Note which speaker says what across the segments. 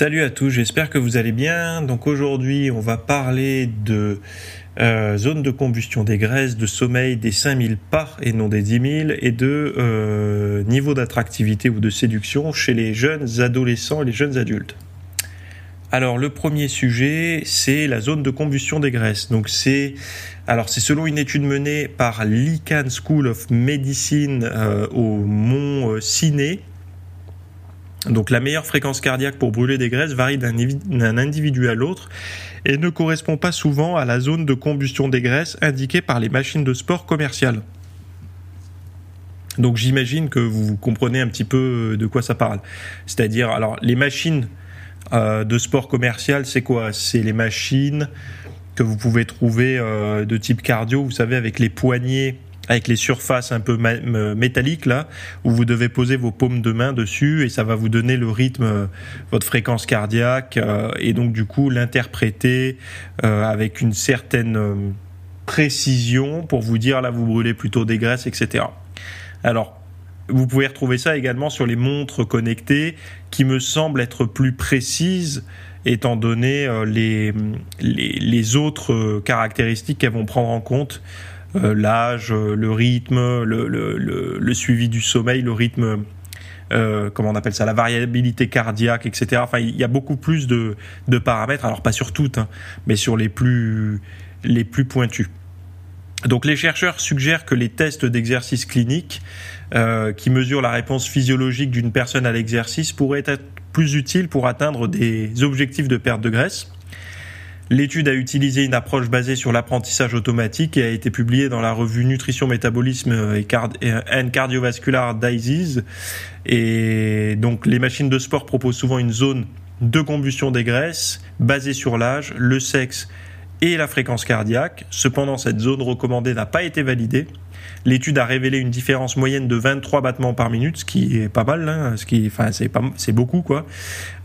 Speaker 1: Salut à tous, j'espère que vous allez bien. Donc aujourd'hui, on va parler de euh, zone de combustion des graisses, de sommeil des 5000 pas et non des 10 000, et de euh, niveau d'attractivité ou de séduction chez les jeunes adolescents et les jeunes adultes. Alors le premier sujet, c'est la zone de combustion des graisses. Donc c'est alors c'est selon une étude menée par l'ICANN School of Medicine euh, au Mont Ciné donc la meilleure fréquence cardiaque pour brûler des graisses varie d'un individu à l'autre et ne correspond pas souvent à la zone de combustion des graisses indiquée par les machines de sport commerciales. Donc j'imagine que vous comprenez un petit peu de quoi ça parle. C'est-à-dire, alors les machines euh, de sport commercial, c'est quoi? C'est les machines que vous pouvez trouver euh, de type cardio, vous savez, avec les poignées avec les surfaces un peu métalliques là, où vous devez poser vos paumes de main dessus et ça va vous donner le rythme, euh, votre fréquence cardiaque euh, et donc du coup l'interpréter euh, avec une certaine précision pour vous dire là vous brûlez plutôt des graisses, etc. Alors vous pouvez retrouver ça également sur les montres connectées qui me semblent être plus précises étant donné les, les, les autres caractéristiques qu'elles vont prendre en compte l'âge, euh, le rythme, le, suivi du sommeil, le rythme, euh, comment on appelle ça, la variabilité cardiaque, etc. Enfin, il y a beaucoup plus de, paramètres, alors pas sur toutes, hein, mais sur les plus, les plus pointus. Donc les chercheurs suggèrent que les tests d'exercice clinique qui mesurent la réponse physiologique d'une personne à l'exercice pourraient être plus utiles pour atteindre des objectifs de perte de graisse. L'étude a utilisé une approche basée sur l'apprentissage automatique et a été publiée dans la revue Nutrition, Métabolisme et and Cardiovascular Disease. Et donc, les machines de sport proposent souvent une zone de combustion des graisses basée sur l'âge, le sexe et la fréquence cardiaque. Cependant, cette zone recommandée n'a pas été validée. L'étude a révélé une différence moyenne de 23 battements par minute, ce qui est pas mal, hein, ce qui, enfin, c'est beaucoup quoi,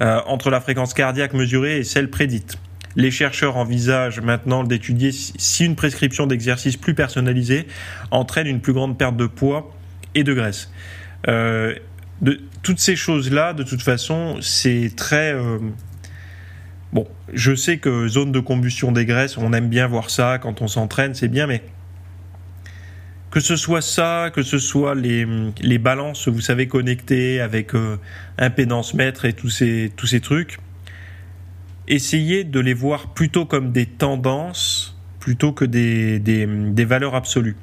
Speaker 1: euh, entre la fréquence cardiaque mesurée et celle prédite. Les chercheurs envisagent maintenant d'étudier si une prescription d'exercice plus personnalisée entraîne une plus grande perte de poids et de graisse. Euh, toutes ces choses-là, de toute façon, c'est très... Euh, bon, je sais que zone de combustion des graisses, on aime bien voir ça quand on s'entraîne, c'est bien, mais que ce soit ça, que ce soit les, balances, vous savez, connectées avec euh, impédance mètre et tous ces, tous ces trucs, essayez de les voir plutôt comme des tendances plutôt que des, des, valeurs absolues.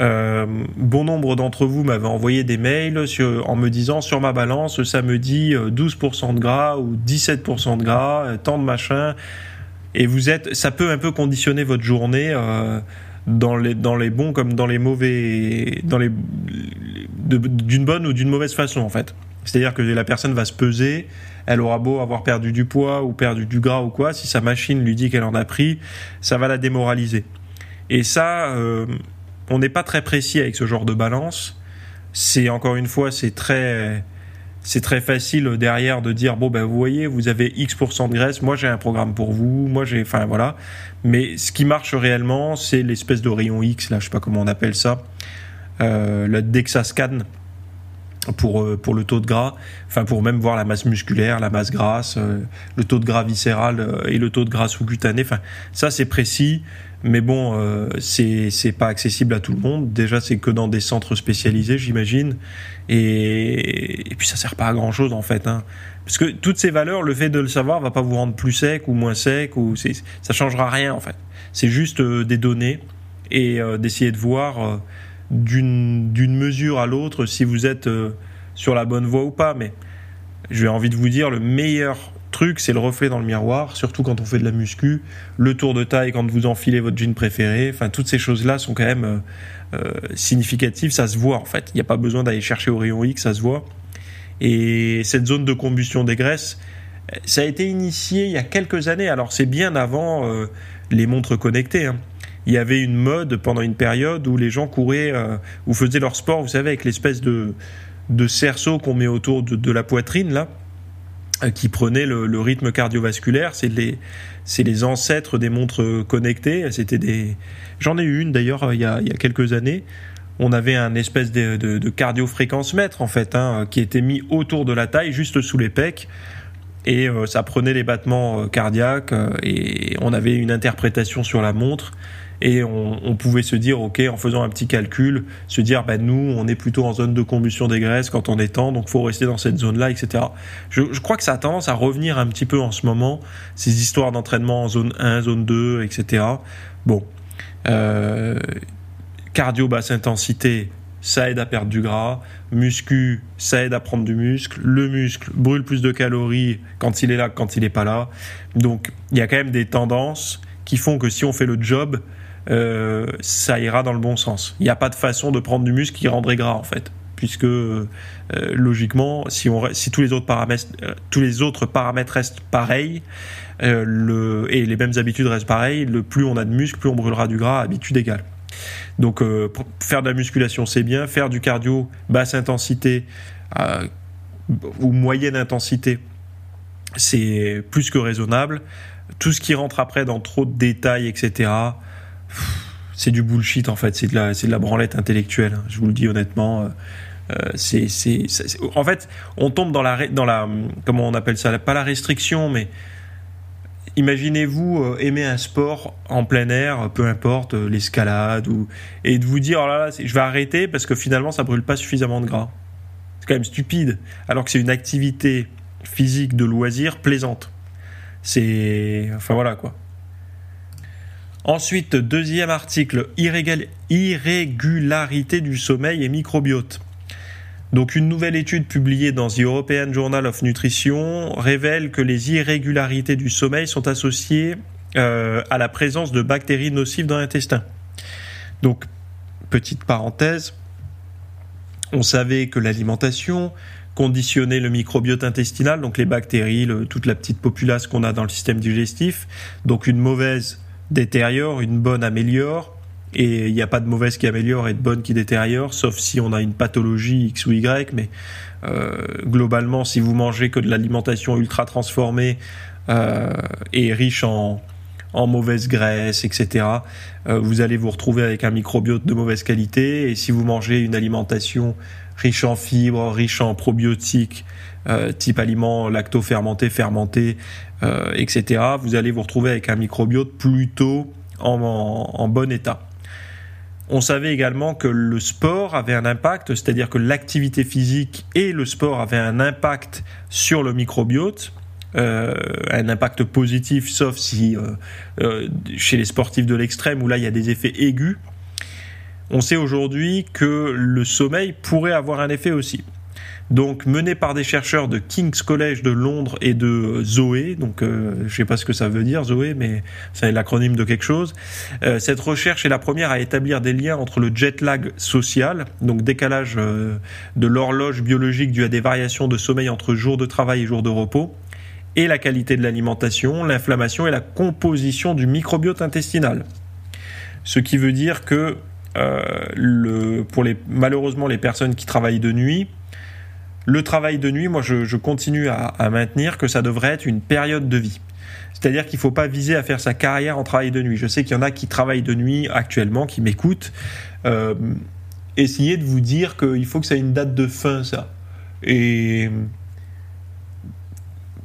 Speaker 1: Euh, bon nombre d'entre vous m'avaient envoyé des mails en me disant sur ma balance ça me dit 12% de gras ou 17% de gras, euh, tant de machin. Et vous êtes, ça peut un peu conditionner votre journée euh, dans les dans les bons comme dans les mauvais, d'une bonne ou d'une mauvaise façon en fait. C'est-à-dire que la personne va se peser, elle aura beau avoir perdu du poids ou perdu du gras ou quoi, si sa machine lui dit qu'elle en a pris, ça va la démoraliser. Et ça, euh, on n'est pas très précis avec ce genre de balance. C'est encore une fois, c'est très, c'est très facile derrière de dire bon ben vous voyez, vous avez X de graisse, moi j'ai un programme pour vous, moi j'ai, enfin voilà. Mais ce qui marche réellement, c'est l'espèce de rayon X là, je sais pas comment on appelle ça, euh, le Dexascan pour, euh, pour le taux de gras, enfin pour même voir la masse musculaire, la masse grasse, euh, le taux de gras viscéral euh, et le taux de gras sous-cutané. Enfin, ça c'est précis, mais bon, c'est c'est pas accessible à tout le monde. Déjà, c'est que dans des centres spécialisés, j'imagine, et, et, puis ça sert pas à grand chose en fait. Hein. Parce que toutes ces valeurs, le fait de le savoir, va pas vous rendre plus sec ou moins sec, ou ça changera rien en fait. C'est juste des données et d'essayer de voir d'une mesure à l'autre si vous êtes euh, sur la bonne voie ou pas. Mais j'ai envie de vous dire, le meilleur truc, c'est le reflet dans le miroir, surtout quand on fait de la muscu, le tour de taille quand vous enfilez votre jean préféré. Enfin, toutes ces choses-là sont quand même euh, euh, significatives. Ça se voit en fait. Il n'y a pas besoin d'aller chercher au rayon X, ça se voit. Et cette zone de combustion des graisses, Ça a été initié il y a quelques années, alors c'est bien avant les montres connectées. Hein. Il y avait une mode pendant une période où les gens couraient ou faisaient leur sport, vous savez, avec l'espèce de, de cerceau qu'on met autour de, la poitrine, là, qui prenait le, rythme cardiovasculaire. C'est les, c'est les ancêtres des montres connectées. C'était des, j'en ai eu une d'ailleurs il, y a, quelques années. On avait un espèce de, de, de cardiofréquence mètre en fait, hein, qui était mis autour de la taille, juste sous les pecs, et euh, ça prenait les battements euh, cardiaques euh, et on avait une interprétation sur la montre et on, pouvait se dire, ok, en faisant un petit calcul, se dire, ben nous, on est plutôt en zone de combustion des graisses quand on temps, donc faut rester dans cette zone-là, etc. Je, crois que ça a tendance à revenir un petit peu en ce moment, ces histoires d'entraînement en zone 1, zone 2, etc. Bon, euh, cardio basse intensité, ça aide à perdre du gras. Muscu, ça aide à prendre du muscle. Le muscle brûle plus de calories quand il est là que quand il n'est pas là. Donc, il y a quand même des tendances qui font que si on fait le job, euh, ça ira dans le bon sens. Il n'y a pas de façon de prendre du muscle qui rendrait gras en fait, puisque euh, logiquement, si, on, si tous les autres paramètres, euh, tous les autres paramètres restent pareils, et les mêmes habitudes restent pareilles, le plus on a de muscle, plus on brûlera du gras, habitude égale. Donc faire de la musculation c'est bien, faire du cardio basse intensité ou moyenne intensité c'est plus que raisonnable. Tout ce qui rentre après dans trop de détails, etc c'est du bullshit en fait, c'est de la, c'est de la branlette intellectuelle. Hein. je vous le dis honnêtement. Euh, euh, c'est, c'est, en fait, on tombe dans la, dans la, comment on appelle ça, pas la restriction, mais imaginez-vous euh, aimer un sport en plein air, peu importe l'escalade ou et de vous dire oh là là, je vais arrêter parce que finalement ça brûle pas suffisamment de gras. C'est quand même stupide, alors que c'est une activité physique de loisir plaisante. C'est, enfin voilà quoi. Ensuite, deuxième article, irrégularité du sommeil et microbiote. Donc une nouvelle étude publiée dans The European Journal of Nutrition révèle que les irrégularités du sommeil sont associées euh, à la présence de bactéries nocives dans l'intestin. Donc, petite parenthèse, on savait que l'alimentation conditionnait le microbiote intestinal, donc les bactéries, toute la petite populace qu'on a dans le système digestif. Donc une mauvaise détériore, une bonne améliore, et il n'y a pas de mauvaise qui améliore et de bonne qui détériore, sauf si on a une pathologie X ou Y, mais euh, globalement, si vous mangez que de l'alimentation ultra transformée euh, et riche en, en mauvaise graisse, etc., euh, vous allez vous retrouver avec un microbiote de mauvaise qualité, et si vous mangez une alimentation riche en fibres, riche en probiotiques, euh, type aliments lacto-fermentés, fermentés, euh, etc., vous allez vous retrouver avec un microbiote plutôt en, bon état. On savait également que le sport avait un impact, c'est-à-dire que l'activité physique et le sport avaient un impact sur le microbiote, euh, un impact positif, sauf si chez les sportifs de l'extrême où là il y a des effets aigus. On sait aujourd'hui que le sommeil pourrait avoir un effet aussi donc mené par des chercheurs de King's College de Londres et de Zoé, donc euh, je sais pas ce que ça veut dire Zoé, mais c'est l'acronyme de quelque chose. Euh, cette recherche est la première à établir des liens entre le jet lag social, donc décalage euh, de l'horloge biologique dû à des variations de sommeil entre jours de travail et jours de repos, et la qualité de l'alimentation, l'inflammation et la composition du microbiote intestinal. Ce qui veut dire que le, pour les, malheureusement les personnes qui travaillent de nuit, le travail de nuit, moi je, continue à, maintenir que ça devrait être une période de vie. C'est-à-dire qu'il ne faut pas viser à faire sa carrière en travail de nuit. Je sais qu'il y en a qui travaillent de nuit actuellement, qui m'écoutent. Euh, essayez de vous dire qu'il faut que ça ait une date de fin, ça. Et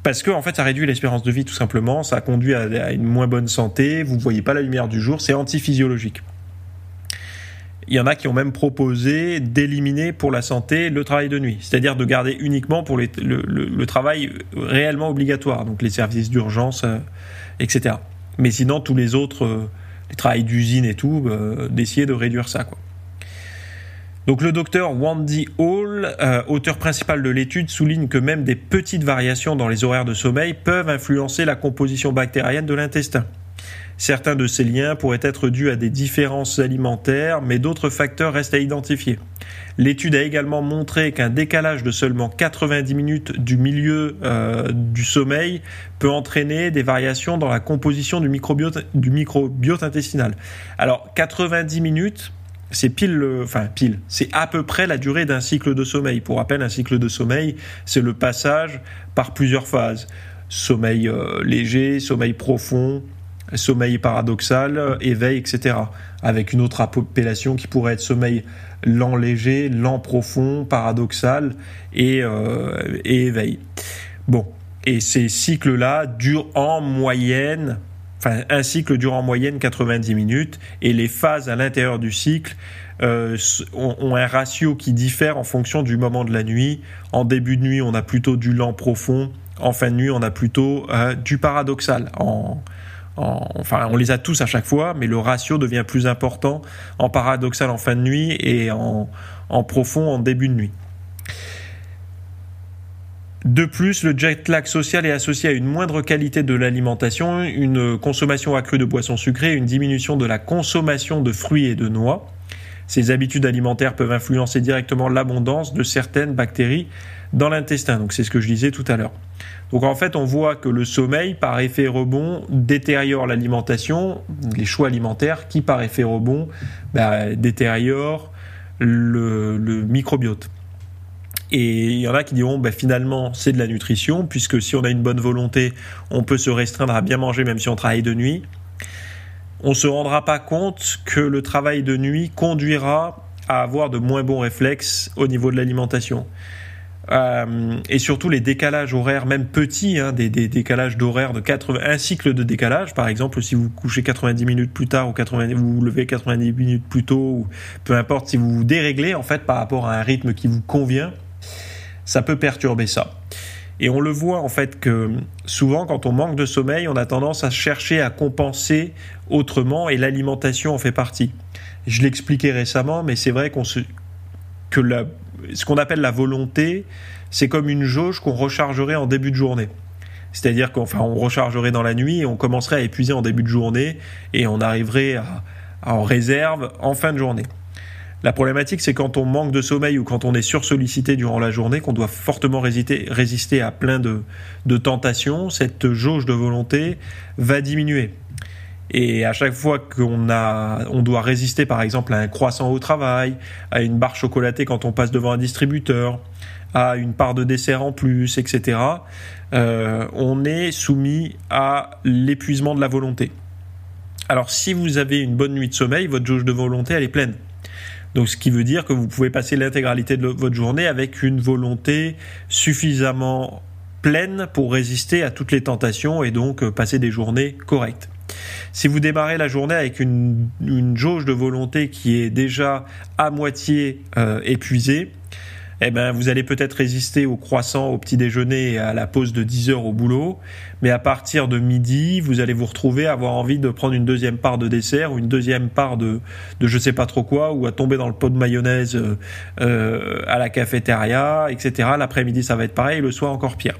Speaker 1: parce que en fait ça réduit l'espérance de vie tout simplement, ça conduit à, une moins bonne santé, vous ne voyez pas la lumière du jour, c'est antiphysiologique. Il y en a qui ont même proposé d'éliminer pour la santé le travail de nuit, c'est-à-dire de garder uniquement pour le, travail réellement obligatoire, donc les services d'urgence, euh, etc. Mais sinon, tous les autres, euh, les travails d'usine et tout, euh, d'essayer de réduire ça. Donc le docteur Wandy Hall, auteur principal de l'étude, souligne que même des petites variations dans les horaires de sommeil peuvent influencer la composition bactérienne de l'intestin. Certains de ces liens pourraient être dus à des différences alimentaires, mais d'autres facteurs restent à identifier. L'étude a également montré qu'un décalage de seulement 90 minutes du milieu euh, du sommeil peut entraîner des variations dans la composition du microbiote, intestinal. Alors 90 minutes, c'est pile, enfin pile, c'est à peu près la durée d'un cycle de sommeil. Pour rappel, un cycle de sommeil, c'est le passage par plusieurs phases sommeil euh, léger, sommeil profond, sommeil paradoxal, éveil, etc. Avec une autre appellation qui pourrait être sommeil lent léger, lent profond, paradoxal et, euh, et éveil. Bon, et ces cycles-là durent en moyenne, enfin un cycle dure en moyenne 90 minutes et les phases à l'intérieur du cycle euh, ont, un ratio qui diffère en fonction du moment de la nuit. En début de nuit, on a plutôt du lent profond. En fin de nuit, on a plutôt euh, du paradoxal. En, enfin, on les a tous à chaque fois, mais le ratio devient plus important en paradoxal en fin de nuit et en, profond en début de nuit. De plus, le jet lag social est associé à une moindre qualité de l'alimentation, une consommation accrue de boissons sucrées, une diminution de la consommation de fruits et de noix. Ces habitudes alimentaires peuvent influencer directement l'abondance de certaines bactéries dans l'intestin. Donc c'est ce que je disais tout à l'heure. Donc en fait, on voit que le sommeil, par effet rebond, détériore l'alimentation, les choix alimentaires, qui par effet rebond bah, détériorent le, microbiote. Et il y en a qui diront, bah, finalement, c'est de la nutrition, puisque si on a une bonne volonté, on peut se restreindre à bien manger même si on travaille de nuit. On se rendra pas compte que le travail de nuit conduira à avoir de moins bons réflexes au niveau de l'alimentation. Euh, et surtout les décalages horaires, même petits, hein, des, décalages d'horaire de 80, un cycle de décalage, par exemple, si vous couchez 90 minutes plus tard ou 80, vous vous levez 90 minutes plus tôt, ou peu importe, si vous vous déréglez en fait par rapport à un rythme qui vous convient, ça peut perturber ça. Et on le voit en fait que souvent quand on manque de sommeil, on a tendance à chercher à compenser autrement et l'alimentation en fait partie. Je l'expliquais récemment, mais c'est vrai qu'on se que la ce qu'on appelle la volonté, c'est comme une jauge qu'on rechargerait en début de journée. C'est-à-dire qu'on on rechargerait dans la nuit et on commencerait à épuiser en début de journée et on arriverait à, en réserve en fin de journée. La problématique, c'est quand on manque de sommeil ou quand on est sursollicité durant la journée, qu'on doit fortement résister, à plein de, de tentations, cette jauge de volonté va diminuer. Et à chaque fois qu'on a, on doit résister, par exemple, à un croissant au travail, à une barre chocolatée quand on passe devant un distributeur, à une part de dessert en plus, etc., euh, on est soumis à l'épuisement de la volonté. Alors, si vous avez une bonne nuit de sommeil, votre jauge de volonté, elle est pleine. Donc, ce qui veut dire que vous pouvez passer l'intégralité de votre journée avec une volonté suffisamment pleine pour résister à toutes les tentations et donc euh, passer des journées correctes. Si vous démarrez la journée avec une, jauge de volonté qui est déjà à moitié euh, épuisée, eh ben, vous allez peut-être résister au croissant, au petit déjeuner et à la pause de 10 heures au boulot. Mais à partir de midi, vous allez vous retrouver à avoir envie de prendre une deuxième part de dessert ou une deuxième part de, de je sais pas trop quoi ou à tomber dans le pot de mayonnaise euh, euh, à la cafétéria, etc. L'après-midi, ça va être pareil. Le soir, encore pire.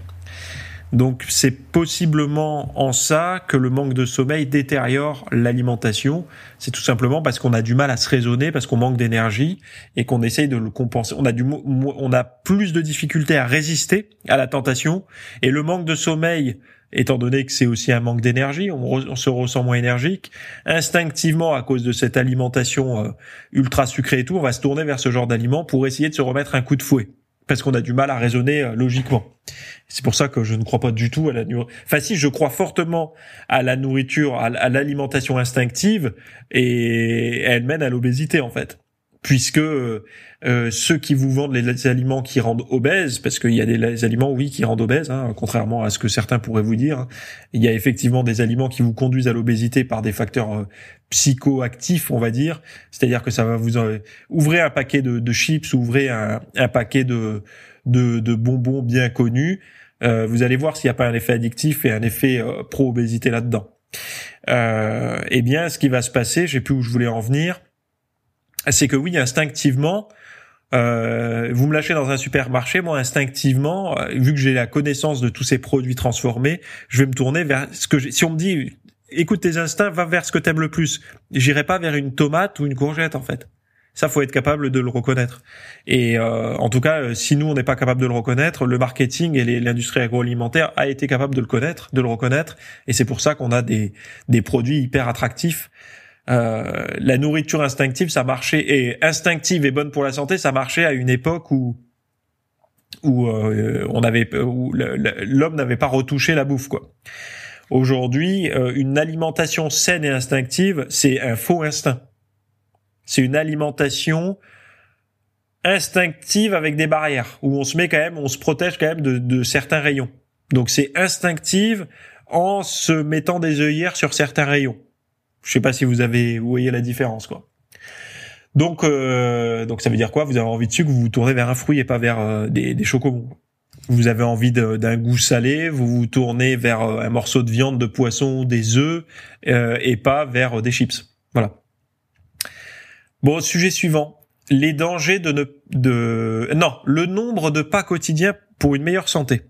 Speaker 1: Donc c'est possiblement en ça que le manque de sommeil détériore l'alimentation. C'est tout simplement parce qu'on a du mal à se raisonner, parce qu'on manque d'énergie et qu'on essaye de le compenser. On a du, on a plus de difficultés à résister à la tentation et le manque de sommeil étant donné que c'est aussi un manque d'énergie, on, se ressent moins énergique. Instinctivement, à cause de cette alimentation euh, ultra sucrée et tout, on va se tourner vers ce genre d'aliments pour essayer de se remettre un coup de fouet parce qu'on a du mal à raisonner euh, logiquement. C'est pour ça que je ne crois pas du tout à la nourriture. Enfin si, je crois fortement à la nourriture, à l'alimentation instinctive, et elle mène à l'obésité en fait puisque euh, ceux qui vous vendent les, aliments qui rendent obèses, parce qu'il y a des aliments, oui, qui rendent obèses, hein, contrairement à ce que certains pourraient vous dire, il y a effectivement des aliments qui vous conduisent à l'obésité par des facteurs euh, psychoactifs, on va dire, c'est-à-dire que ça va vous euh, ouvrez un paquet de, chips, ouvrez un, paquet de, de, de, bonbons bien connus, euh, vous allez voir s'il n'y a pas un effet addictif et un effet pro-obésité là-dedans. eh bien, ce qui va se passer, j'ai plus où je voulais en venir c'est que oui, instinctivement, euh, vous me lâchez dans un supermarché, moi instinctivement, euh, vu que j'ai la connaissance de tous ces produits transformés, je vais me tourner vers ce que j'ai. Si on me dit écoute tes instincts, va vers ce que t'aimes le plus. J'irai pas vers une tomate ou une courgette en fait. Ça, faut être capable de le reconnaître. Et euh, en tout cas, euh, si nous on n'est pas capable de le reconnaître, le marketing et l'industrie agroalimentaire a été capable de le connaître, de le reconnaître. Et c'est pour ça qu'on a des des produits hyper attractifs. Euh, la nourriture instinctive, ça marchait et instinctive et bonne pour la santé, ça marchait à une époque où où euh, on avait où l'homme n'avait pas retouché la bouffe quoi. Aujourd'hui, une alimentation saine et instinctive, c'est un faux instinct. C'est une alimentation instinctive avec des barrières où on se met quand même, on se protège quand même de, certains rayons. Donc c'est instinctive en se mettant des œillères sur certains rayons. Je sais pas si vous avez vous voyez la différence quoi. Donc euh, donc ça veut dire quoi? Vous avez envie de sucre, vous vous tournez vers un fruit et pas vers euh, des, des chocobons. Vous avez envie d'un goût salé, vous vous tournez vers euh, un morceau de viande, de poisson, des œufs et pas vers des chips. Voilà. Bon, sujet suivant. Les dangers de ne, de, non, le nombre de pas quotidiens pour une meilleure santé.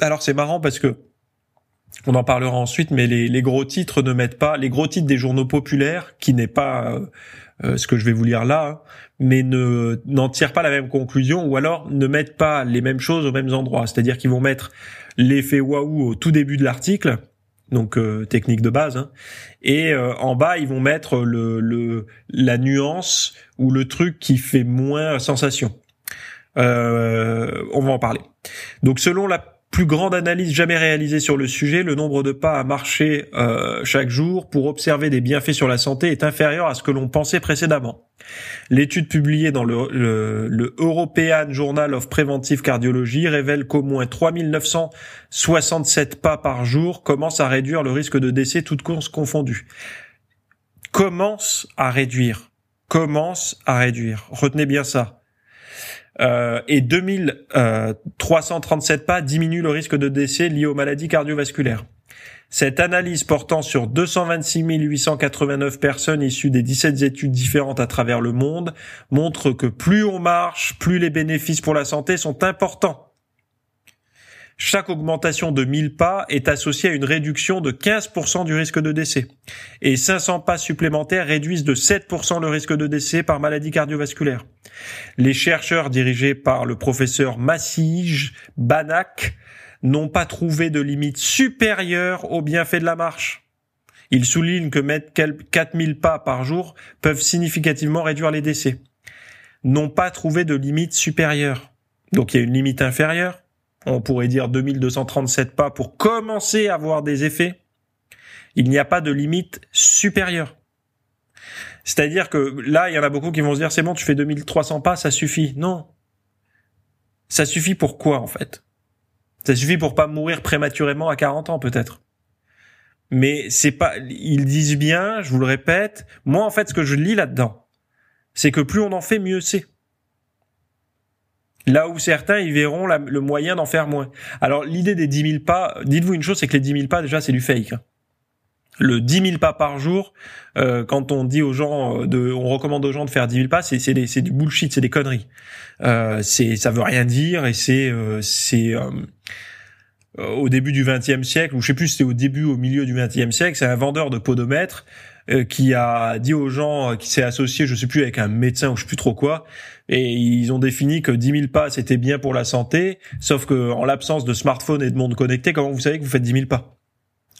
Speaker 1: Alors c'est marrant parce que, on en parlera ensuite, mais les, gros titres ne mettent pas, les gros titres des journaux populaires, qui n'est pas euh, euh, ce que je vais vous lire là, hein, mais ne n'en tirent pas la même conclusion, ou alors ne mettent pas les mêmes choses aux mêmes endroits. C'est-à-dire qu'ils vont mettre l'effet waouh au tout début de l'article, donc euh, technique de base. Hein. Et euh, en bas, ils vont mettre le, le, la nuance ou le truc qui fait moins sensation. Euh, on va en parler. Donc selon la plus grande analyse jamais réalisée sur le sujet, le nombre de pas à marcher euh, chaque jour pour observer des bienfaits sur la santé est inférieur à ce que l'on pensait précédemment. L'étude publiée dans le, European Journal of Preventive Cardiology révèle qu'au moins 3967 pas par jour commencent à réduire le risque de décès toutes courses confondues. Commence à réduire. Commence à réduire. Retenez bien ça euh, et 2337 euh, pas diminuent le risque de décès lié aux maladies cardiovasculaires. Cette analyse portant sur 226 889 personnes issues des 17 études différentes à travers le monde montre que plus on marche, plus les bénéfices pour la santé sont importants. Chaque augmentation de 1000 pas est associée à une réduction de 15% du risque de décès. Et 500 pas supplémentaires réduisent de 7% le risque de décès par maladie cardiovasculaire. Les chercheurs dirigés par le professeur Massige Banak n'ont pas trouvé de limite supérieure au bienfait de la marche. Ils soulignent que mettre 4000 pas par jour peuvent significativement réduire les décès. N'ont pas trouvé de limite supérieure. Donc il y a une limite inférieure on pourrait dire 2237 pas pour commencer à avoir des effets, il n'y a pas de limite supérieure. C'est-à-dire que là, il y en a beaucoup qui vont se dire c'est bon, tu fais 2300 pas, ça suffit. Non. Ça suffit pour quoi en fait? Ça suffit pour pas mourir prématurément à 40 ans peut-être. Mais c'est pas ils disent bien, je vous le répète, moi en fait ce que je lis là-dedans, c'est que plus on en fait mieux c'est. Là où certains, ils verront le moyen d'en faire moins. Alors l'idée des 10 000 pas, dites-vous une chose, c'est que les 10 000 pas, déjà, c'est du fake. Hein. Le 10 000 pas par jour, euh, quand on dit aux gens, euh, de, on recommande aux gens de faire 10 000 pas, c'est, c'est, du bullshit, c'est des conneries. Euh, c'est, ça veut rien dire et c'est, euh, c'est au début du XXe siècle, ou je sais plus, c'était au début, au milieu du XXe siècle, c'est un vendeur de podomètres qui a dit aux gens, qui s'est associé, je sais plus, avec un médecin ou je sais plus trop quoi, et ils ont défini que 10 000 pas c'était bien pour la santé, sauf que en l'absence de smartphone et de monde connecté, comment vous savez que vous faites 10 000 pas?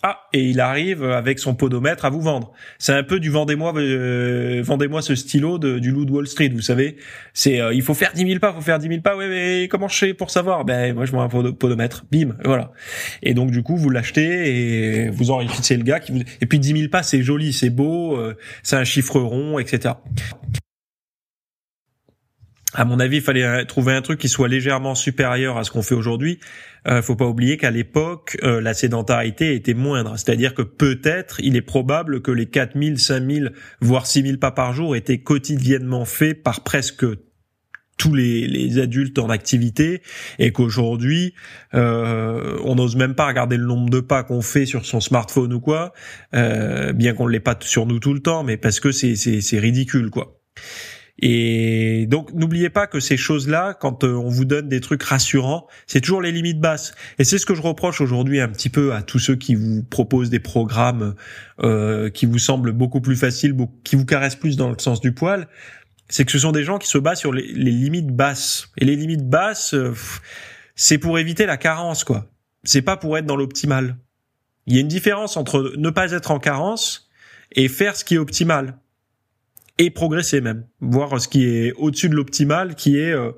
Speaker 1: Ah, et il arrive avec son podomètre à vous vendre. C'est un peu du vendez-moi, euh, vendez-moi ce stylo de, du loup de Wall Street, vous savez. C'est, euh, il faut faire 10 000 pas, faut faire 10 000 pas. Ouais, mais comment je fais pour savoir? Ben, moi, je vois un podomètre. Bim, voilà. Et donc, du coup, vous l'achetez et vous enrichissez le gars. Qui vous... Et puis 10 000 pas, c'est joli, c'est beau, euh, c'est un chiffre rond, etc à mon avis, il fallait trouver un truc qui soit légèrement supérieur à ce qu'on fait aujourd'hui. Euh, faut pas oublier qu'à l'époque, euh, la sédentarité était moindre. C'est-à-dire que peut-être, il est probable que les 4000, 5000, voire 6000 pas par jour étaient quotidiennement faits par presque tous les, adultes en activité et qu'aujourd'hui euh, on n'ose même pas regarder le nombre de pas qu'on fait sur son smartphone ou quoi, euh, bien qu'on ne l'ait pas sur nous tout le temps, mais parce que c'est ridicule quoi. Et donc n'oubliez pas que ces choses-là, quand euh, on vous donne des trucs rassurants, c'est toujours les limites basses. Et c'est ce que je reproche aujourd'hui un petit peu à tous ceux qui vous proposent des programmes euh, qui vous semblent beaucoup plus faciles, qui vous caressent plus dans le sens du poil. C'est que ce sont des gens qui se basent sur les, limites basses. Et les limites basses, euh, c'est pour éviter la carence, quoi. C'est pas pour être dans l'optimal. Il y a une différence entre ne pas être en carence et faire ce qui est optimal et progresser même, voir ce qui est au-dessus de l'optimal, qui est euh,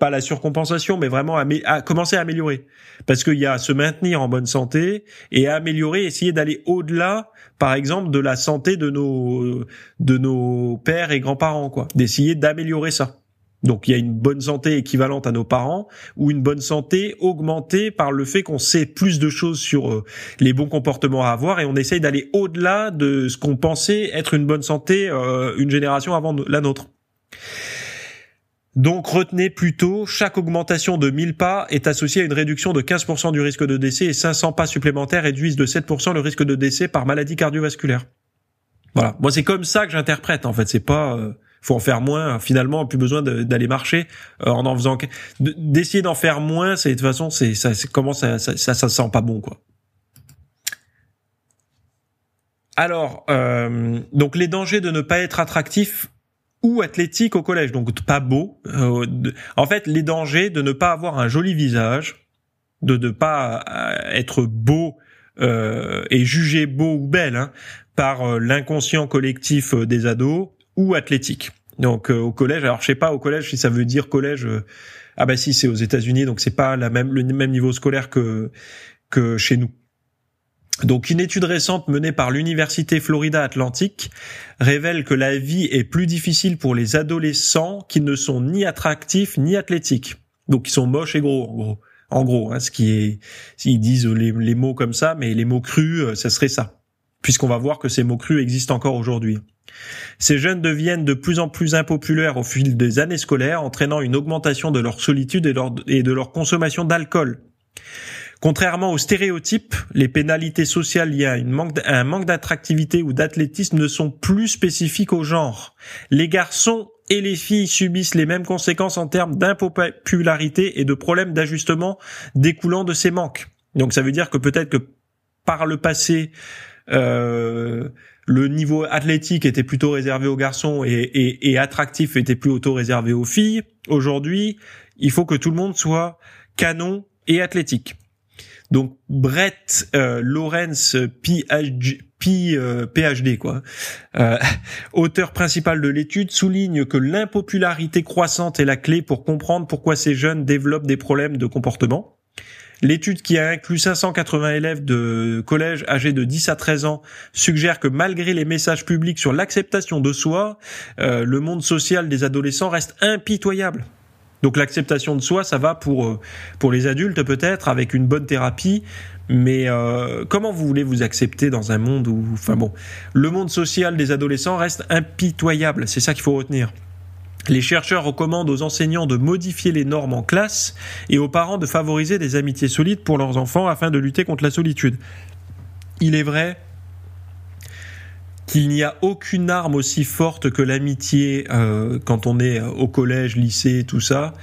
Speaker 1: pas la surcompensation, mais vraiment à, commencer à améliorer. Parce qu'il y a à se maintenir en bonne santé et à améliorer, essayer d'aller au-delà, par exemple, de la santé de nos de nos pères et grands-parents, quoi. D'essayer d'améliorer ça. Donc il y a une bonne santé équivalente à nos parents ou une bonne santé augmentée par le fait qu'on sait plus de choses sur euh, les bons comportements à avoir et on essaye d'aller au-delà de ce qu'on pensait être une bonne santé euh, une génération avant la nôtre. Donc retenez plutôt, chaque augmentation de 1000 pas est associée à une réduction de 15% du risque de décès et 500 pas supplémentaires réduisent de 7% le risque de décès par maladie cardiovasculaire. Voilà, moi c'est comme ça que j'interprète en fait, c'est pas... Euh, faut en faire moins. Finalement, plus besoin d'aller marcher euh, en en faisant d'essayer d'en faire moins. C'est de toute façon, c'est ça, comment ça, ça, ça, ça sent pas bon quoi. Alors, euh, donc les dangers de ne pas être attractif ou athlétique au collège, donc pas beau. Euh, en fait, les dangers de ne pas avoir un joli visage, de ne pas être beau et jugé beau ou belle hein, par l'inconscient collectif des ados, ou athlétique. Donc euh, au collège, alors je sais pas au collège si ça veut dire collège. Euh, ah bah si, c'est aux États-Unis, donc c'est pas la même le même niveau scolaire que que chez nous. Donc une étude récente menée par l'université Florida Atlantic révèle que la vie est plus difficile pour les adolescents qui ne sont ni attractifs ni athlétiques. Donc ils sont moches et gros en gros. En gros, hein, ce qui est, s'ils disent les, les mots comme ça, mais les mots crus, euh, ça serait ça, puisqu'on va voir que ces mots crus existent encore aujourd'hui. Ces jeunes deviennent de plus en plus impopulaires au fil des années scolaires, entraînant une augmentation de leur solitude et, de leur consommation d'alcool. Contrairement aux stéréotypes, les pénalités sociales liées à, un manque d'attractivité ou d'athlétisme ne sont plus spécifiques au genre. Les garçons et les filles subissent les mêmes conséquences en termes d'impopularité et de problèmes d'ajustement découlant de ces manques. Donc ça veut dire que peut-être que par le passé, euh, le niveau athlétique était plutôt réservé aux garçons et, attractif était plus auto réservé aux filles. Aujourd'hui, il faut que tout le monde soit canon et athlétique. Donc Brett euh, Lawrence PhD, PhD quoi, euh, auteur principal de l'étude, souligne que l'impopularité croissante est la clé pour comprendre pourquoi ces jeunes développent des problèmes de comportement. L'étude qui a inclus 580 élèves de collège âgés de 10 à 13 ans suggère que malgré les messages publics sur l'acceptation de soi, euh, le monde social des adolescents reste impitoyable. Donc l'acceptation de soi, ça va pour euh, pour les adultes peut-être avec une bonne thérapie, mais euh, comment vous voulez vous accepter dans un monde où, enfin bon, le monde social des adolescents reste impitoyable? C'est ça qu'il faut retenir. Les chercheurs recommandent aux enseignants de modifier les normes en classe et aux parents de favoriser des amitiés solides pour leurs enfants afin de lutter contre la solitude. Il est vrai qu'il n'y a aucune arme aussi forte que l'amitié euh, quand on est au collège, lycée, tout ça,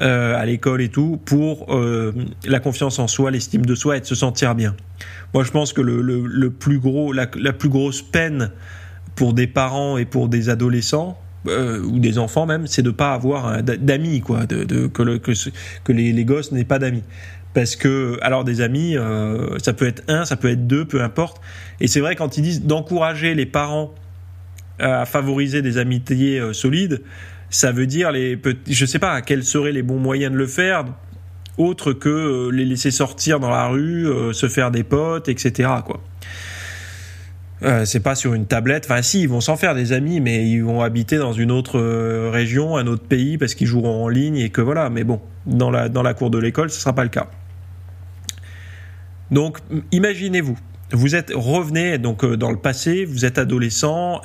Speaker 1: euh, à l'école et tout, pour euh, la confiance en soi, l'estime de soi et de se sentir bien. Moi, je pense que le, plus gros, la, plus grosse peine pour des parents et pour des adolescents, euh, ou des enfants même, c'est de pas avoir d'amis, quoi, que, le, que, que les, gosses n'aient pas d'amis. Parce que, alors des amis, euh, ça peut être un, ça peut être deux, peu importe. Et c'est vrai quand ils disent d'encourager les parents à favoriser des amitiés euh, solides, ça veut dire les, je sais pas, quels seraient les bons moyens de le faire, autre que les laisser sortir dans la rue, se faire des potes, etc. Quoi. Euh, c'est pas sur une tablette. Enfin, si, ils vont s'en faire des amis, mais ils vont habiter dans une autre euh, région, un autre pays, parce qu'ils joueront en ligne et que voilà. Mais bon, dans la, dans la cour de l'école, ce sera pas le cas. Donc, imaginez-vous, vous êtes revenez donc euh, dans le passé, vous êtes adolescent,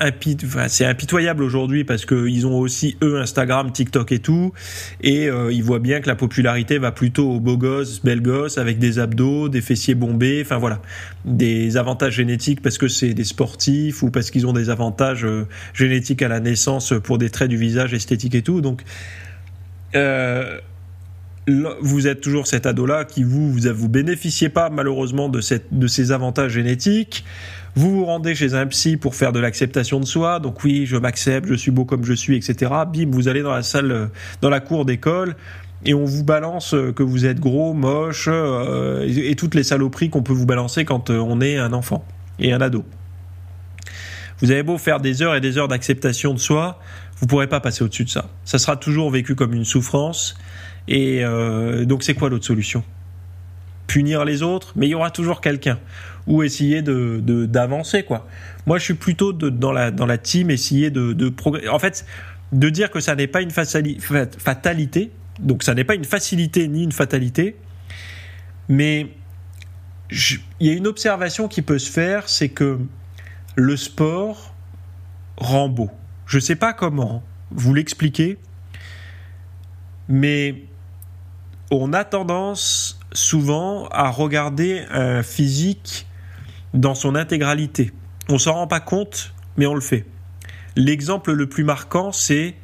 Speaker 1: c'est impitoyable aujourd'hui parce qu'ils ont aussi eux Instagram, TikTok et tout, et euh, ils voient bien que la popularité va plutôt aux beaux gosses, belles gosses avec des abdos, des fessiers bombés, enfin voilà, des avantages génétiques parce que c'est des sportifs ou parce qu'ils ont des avantages euh, génétiques à la naissance pour des traits du visage esthétique et tout, donc euh, vous êtes toujours cet ado-là qui vous, vous, vous bénéficiez pas malheureusement de, cette, de ces avantages génétiques. Vous vous rendez chez un psy pour faire de l'acceptation de soi. Donc oui, je m'accepte, je suis beau comme je suis, etc. Bim, vous allez dans la salle, dans la cour d'école et on vous balance que vous êtes gros, moche euh, et, toutes les saloperies qu'on peut vous balancer quand euh, on est un enfant et un ado. Vous avez beau faire des heures et des heures d'acceptation de soi, vous pourrez pas passer au-dessus de ça. Ça sera toujours vécu comme une souffrance et euh, donc c'est quoi l'autre solution? Punir les autres, mais il y aura toujours quelqu'un. Ou essayer de d'avancer quoi. Moi je suis plutôt dans la dans la team essayer de, de En fait, de dire que ça n'est pas une fatalité, donc ça n'est pas une facilité ni une fatalité, mais il y a une observation qui peut se faire, c'est que le sport rend beau. Je ne sais pas comment vous l'expliquer, mais on a tendance souvent à regarder un physique dans son intégralité. On s'en rend pas compte, mais on le fait. L'exemple le plus marquant, c'est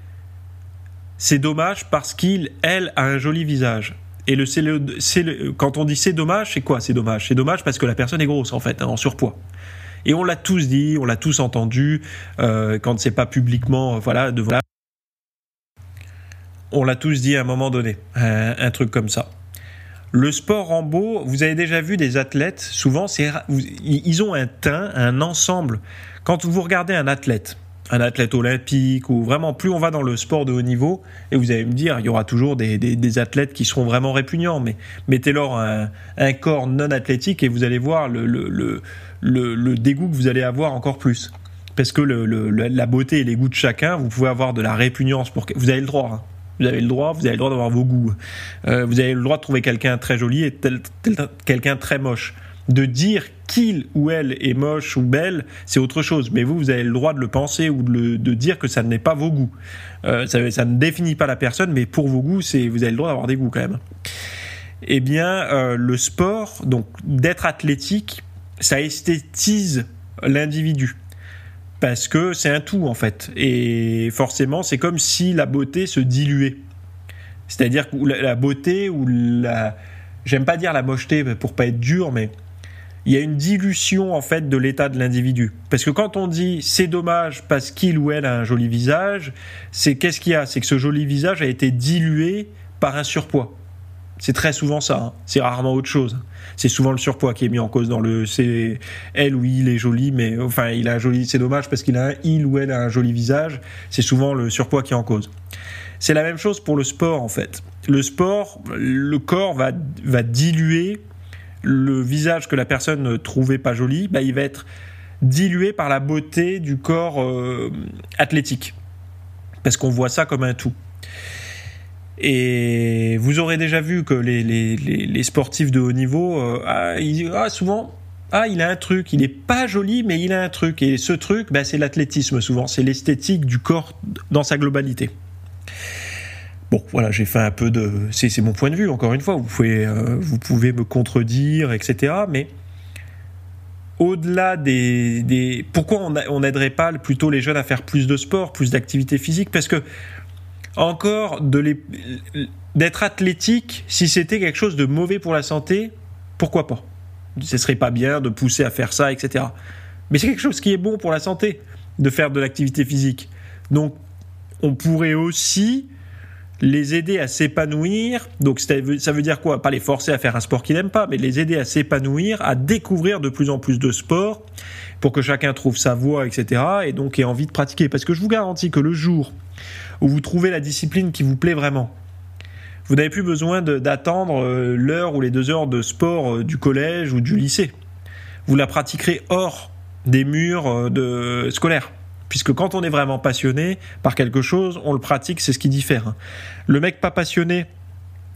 Speaker 1: c'est dommage parce qu'il, elle, a un joli visage. Et le, le, quand on dit c'est dommage, c'est quoi C'est dommage? C'est dommage parce que la personne est grosse en fait, hein, en surpoids. Et on l'a tous dit, on l'a tous entendu euh, quand c'est pas publiquement, voilà, de voilà on l'a tous dit à un moment donné, un, truc comme ça. Le sport en beau, vous avez déjà vu des athlètes, souvent ils ont un teint, un ensemble. Quand vous regardez un athlète, un athlète olympique ou vraiment plus on va dans le sport de haut niveau, et vous allez me dire, il y aura toujours des, athlètes qui seront vraiment répugnants, mais mettez-leur un, corps non athlétique et vous allez voir le, dégoût que vous allez avoir encore plus. Parce que la beauté et les goûts de chacun, vous pouvez avoir de la répugnance pour vous avez le droit. Hein. Vous avez le droit, vous avez le droit d'avoir vos goûts. Euh, vous avez le droit de trouver quelqu'un très joli et quelqu'un très moche. De dire qu'il ou elle est moche ou belle, c'est autre chose. Mais vous, vous avez le droit de le penser ou de, dire que ça n'est pas vos goûts. Euh, ça, ne définit pas la personne, mais pour vos goûts, c'est vous avez le droit d'avoir des goûts quand même. Eh bien, euh, le sport, donc d'être athlétique, ça esthétise l'individu parce que c'est un tout en fait. Et forcément, c'est comme si la beauté se diluait. C'est-à-dire que la beauté ou la... J'aime pas dire la mocheté pour pas être dur, mais il y a une dilution en fait de l'état de l'individu. Parce que quand on dit c'est dommage parce qu'il ou elle a un joli visage, c'est qu'est-ce qu'il y a? C'est que ce joli visage a été dilué par un surpoids. C'est très souvent ça. Hein. C'est rarement autre chose. C'est souvent le surpoids qui est mis en cause dans le. C'est elle ou il est joli, mais enfin il a un joli. C'est dommage parce qu'il a un il ou elle a un joli visage. C'est souvent le surpoids qui est en cause. C'est la même chose pour le sport en fait. Le sport, le corps va va diluer le visage que la personne ne trouvait pas joli. Bah, il va être dilué par la beauté du corps euh, athlétique parce qu'on voit ça comme un tout. Et vous aurez déjà vu que les, les, les sportifs de haut niveau, euh, ah, ah, souvent, ah, il a un truc, il n'est pas joli, mais il a un truc. Et ce truc, bah, c'est l'athlétisme souvent, c'est l'esthétique du corps dans sa globalité. Bon, voilà, j'ai fait un peu de... C'est mon point de vue, encore une fois, vous pouvez, euh, vous pouvez me contredire, etc. Mais au-delà des, des... Pourquoi on n'aiderait pas plutôt les jeunes à faire plus de sport, plus d'activité physique Parce que encore d'être athlétique, si c'était quelque chose de mauvais pour la santé, pourquoi pas? Ce serait pas bien de pousser à faire ça, etc. Mais c'est quelque chose qui est bon pour la santé, de faire de l'activité physique. Donc, on pourrait aussi les aider à s'épanouir. Donc, ça veut dire quoi? Pas les forcer à faire un sport qu'ils n'aiment pas, mais les aider à s'épanouir, à découvrir de plus en plus de sports, pour que chacun trouve sa voie, etc. Et donc ait envie de pratiquer. Parce que je vous garantis que le jour où vous trouvez la discipline qui vous plaît vraiment. Vous n'avez plus besoin d'attendre euh, l'heure ou les deux heures de sport euh, du collège ou du lycée. Vous la pratiquerez hors des murs euh, de scolaires. Puisque quand on est vraiment passionné par quelque chose, on le pratique, c'est ce qui diffère. Le mec pas passionné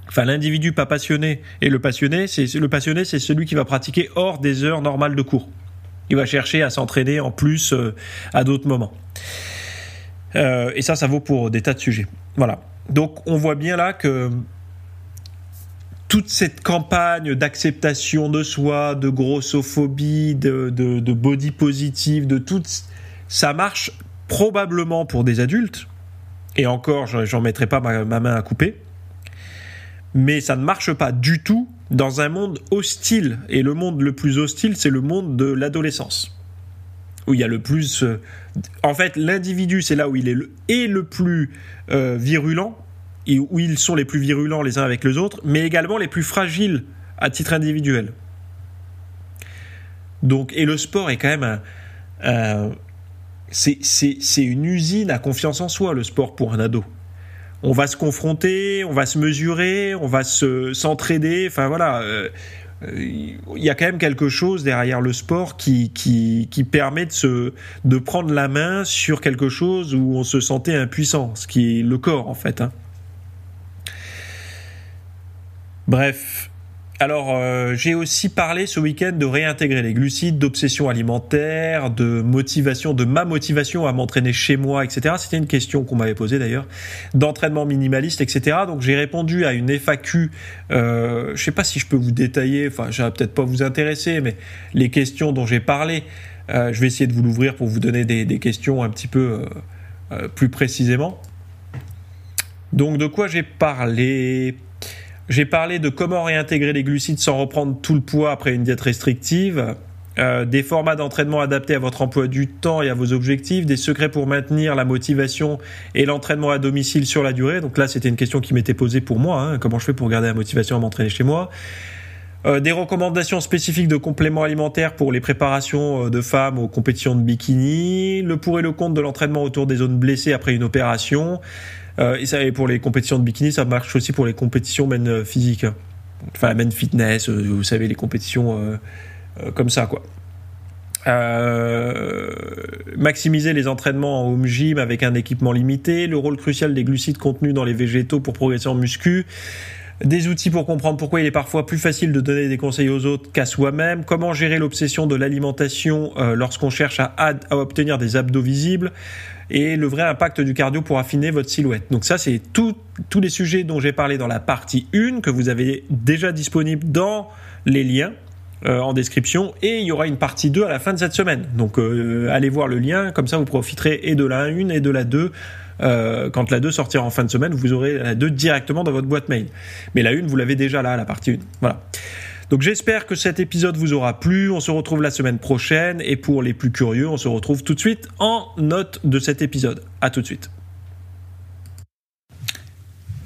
Speaker 1: enfin l'individu pas passionné et le passionné, c'est le passionné, c'est celui qui va pratiquer hors des heures normales de cours. Il va chercher à s'entraîner en plus à d'autres moments. Euh, et ça, ça vaut pour des tas de sujets. Voilà. Donc on voit bien là que toute cette campagne d'acceptation de soi, de grossophobie, de, body positive, de tout, ça marche probablement pour des adultes. Et encore, j'en mettrai pas ma, main à couper. Mais ça ne marche pas du tout dans un monde hostile. Et le monde le plus hostile, c'est le monde de l'adolescence. Où il y a le plus. Euh, en fait, l'individu, c'est là où il est le, et le plus euh, virulent et où ils sont les plus virulents les uns avec les autres, mais également les plus fragiles à titre individuel. Donc, et le sport est quand même un, c'est une usine à confiance en soi, le sport pour un ado. On va se confronter, on va se mesurer, on va s'entraider. enfin voilà, euh, il y a quand même quelque chose derrière le sport qui, qui, qui permet de, se, de prendre la main sur quelque chose où on se sentait impuissant, ce qui est le corps en fait. Hein. Bref. Alors, euh, j'ai aussi parlé ce week-end de réintégrer les glucides, d'obsession alimentaire, de motivation, de ma motivation à m'entraîner chez moi, etc. C'était une question qu'on m'avait posée d'ailleurs, d'entraînement minimaliste, etc. Donc j'ai répondu à une FAQ. Euh, je sais pas si je peux vous détailler, enfin, ça va peut-être pas vous intéresser, mais les questions dont j'ai parlé, euh, je vais essayer de vous l'ouvrir pour vous donner des, questions un petit peu euh, plus précisément. Donc de quoi j'ai parlé? J'ai parlé de comment réintégrer les glucides sans reprendre tout le poids après une diète restrictive, euh, des formats d'entraînement adaptés à votre emploi du temps et à vos objectifs, des secrets pour maintenir la motivation et l'entraînement à domicile sur la durée. Donc là, c'était une question qui m'était posée pour moi. Hein, comment je fais pour garder la motivation à m'entraîner chez moi? Euh, des recommandations spécifiques de compléments alimentaires pour les préparations euh, de femmes aux compétitions de bikini, le pour et le contre de l'entraînement autour des zones blessées après une opération, et ça, et pour les compétitions de bikini, ça marche aussi pour les compétitions men euh, physiques. Enfin, men fitness, euh, vous savez, les compétitions comme ça, quoi. Euh, maximiser les entraînements en home gym avec un équipement limité, le rôle crucial des glucides contenus dans les végétaux pour progresser en muscu, des outils pour comprendre pourquoi il est parfois plus facile de donner des conseils aux autres qu'à soi-même, comment gérer l'obsession de l'alimentation lorsqu'on cherche à, obtenir des abdos visibles, et le vrai impact du cardio pour affiner votre silhouette. Donc ça, c'est tous les sujets dont j'ai parlé dans la partie 1 que vous avez déjà disponible dans les liens. Euh, en description et il y aura une partie 2 à la fin de cette semaine. Donc euh, allez voir le lien, comme ça vous profiterez et de la 1 et de la 2. Euh, quand la 2 sortira en fin de semaine, vous aurez la 2 directement dans votre boîte mail. Mais la 1, vous l'avez déjà là, la partie 1. Voilà. Donc j'espère que cet épisode vous aura plu. On se retrouve la semaine prochaine et pour les plus curieux, on se retrouve tout de suite en note de cet épisode. À tout de suite.